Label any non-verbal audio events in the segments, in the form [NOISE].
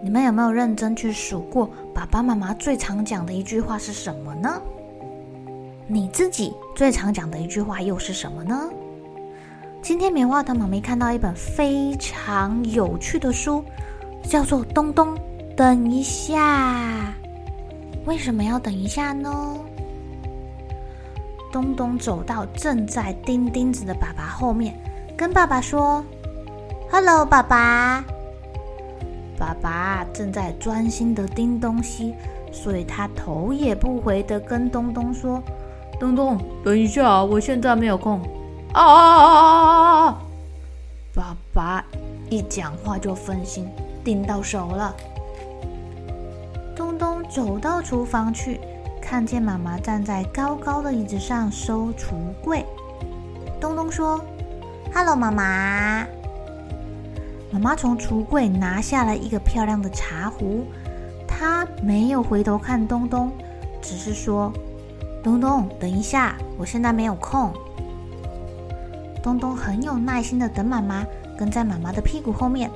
你们有没有认真去数过爸爸妈妈最常讲的一句话是什么呢？你自己最常讲的一句话又是什么呢？今天棉花糖妈咪看到一本非常有趣的书，叫做《东东等一下》。为什么要等一下呢？东东走到正在钉钉子的爸爸后面，跟爸爸说：“Hello，爸爸。”爸爸正在专心的盯东西，所以他头也不回的跟东东说：“东东，等一下，我现在没有空。”啊！爸爸一讲话就分心，盯到手了。东东走到厨房去，看见妈妈站在高高的椅子上收橱柜。东东说：“Hello，妈妈。”妈妈从橱柜拿下了一个漂亮的茶壶，她没有回头看东东，只是说：“东东，等一下，我现在没有空。”东东很有耐心的等妈妈，跟在妈妈的屁股后面。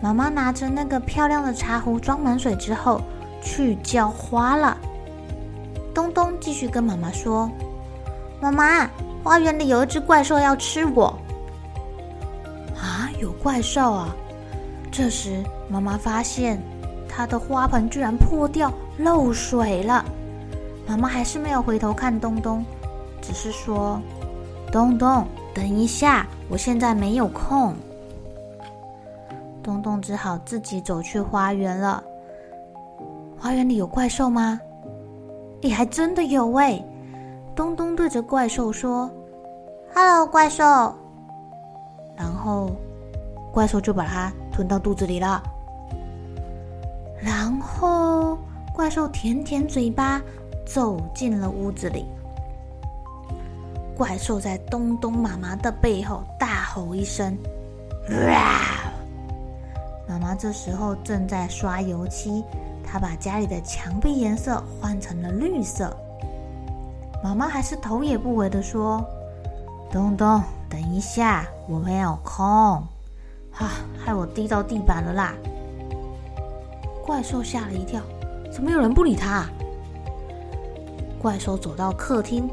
妈妈拿着那个漂亮的茶壶装满水之后，去浇花了。东东继续跟妈妈说：“妈妈，花园里有一只怪兽要吃我。”有怪兽啊！这时，妈妈发现她的花盆居然破掉，漏水了。妈妈还是没有回头看东东，只是说：“东东，等一下，我现在没有空。”东东只好自己走去花园了。花园里有怪兽吗？诶，还真的有喂！东东对着怪兽说：“Hello，怪兽。”然后。怪兽就把它吞到肚子里了，然后怪兽舔舔嘴巴，走进了屋子里。怪兽在东东妈妈的背后大吼一声：“哇！”妈妈这时候正在刷油漆，她把家里的墙壁颜色换成了绿色。妈妈还是头也不回的说：“东东，等一下，我没有空。”啊！害我滴到地板了啦！怪兽吓了一跳，怎么有人不理他？怪兽走到客厅，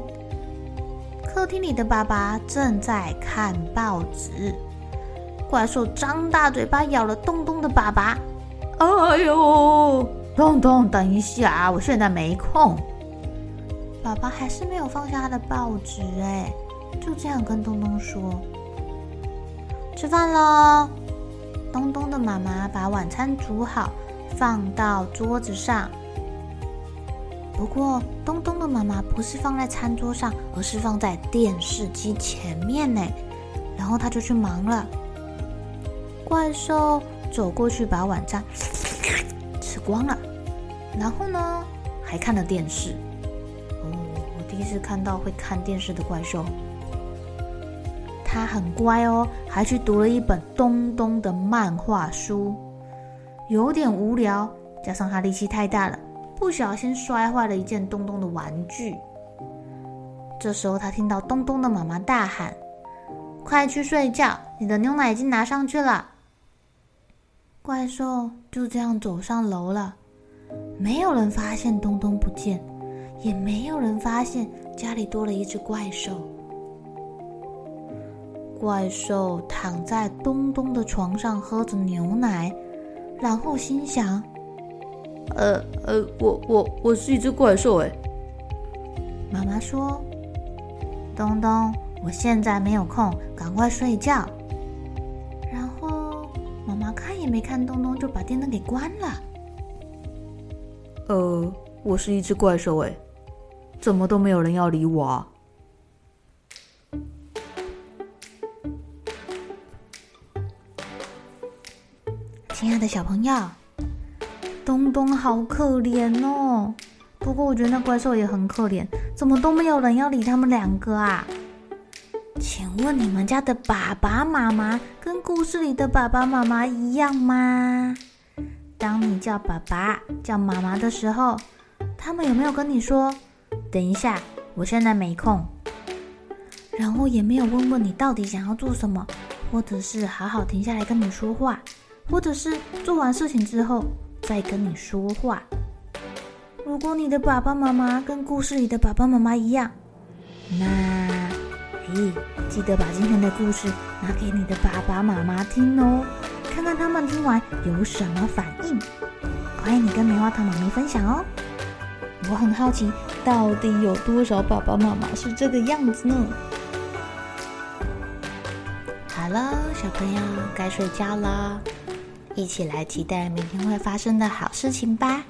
客厅里的爸爸正在看报纸。怪兽张大嘴巴咬了东东的爸爸。哎呦，东东，等一下，我现在没空。爸爸还是没有放下他的报纸，哎，就这样跟东东说。吃饭喽！东东的妈妈把晚餐煮好，放到桌子上。不过，东东的妈妈不是放在餐桌上，而是放在电视机前面呢。然后他就去忙了。怪兽走过去把晚餐 [SNIFFS] 吃光了，然后呢，还看了电视。哦，我第一次看到会看电视的怪兽。他很乖哦，还去读了一本东东的漫画书，有点无聊，加上他力气太大了，不小心摔坏了一件东东的玩具。这时候他听到东东的妈妈大喊：“快去睡觉，你的牛奶已经拿上去了。”怪兽就这样走上楼了，没有人发现东东不见，也没有人发现家里多了一只怪兽。怪兽躺在东东的床上，喝着牛奶，然后心想：“呃呃，我我我是一只怪兽哎。妈妈说：“东东，我现在没有空，赶快睡觉。”然后妈妈看也没看东东，就把电灯给关了。呃，我是一只怪兽哎，怎么都没有人要理我啊？亲爱的小朋友，东东好可怜哦。不过我觉得那怪兽也很可怜，怎么都没有人要理他们两个啊？请问你们家的爸爸妈妈跟故事里的爸爸妈妈一样吗？当你叫爸爸、叫妈妈的时候，他们有没有跟你说“等一下，我现在没空”？然后也没有问问你到底想要做什么，或者是好好停下来跟你说话，或者是做完事情之后再跟你说话？如果你的爸爸妈妈跟故事里的爸爸妈妈一样，那，嘿，记得把今天的故事拿给你的爸爸妈妈听哦，看看他们听完有什么反应。欢迎你跟棉花糖妈咪分享哦。我很好奇，到底有多少爸爸妈妈是这个样子呢？好了，小朋友该睡觉了，一起来期待明天会发生的好事情吧。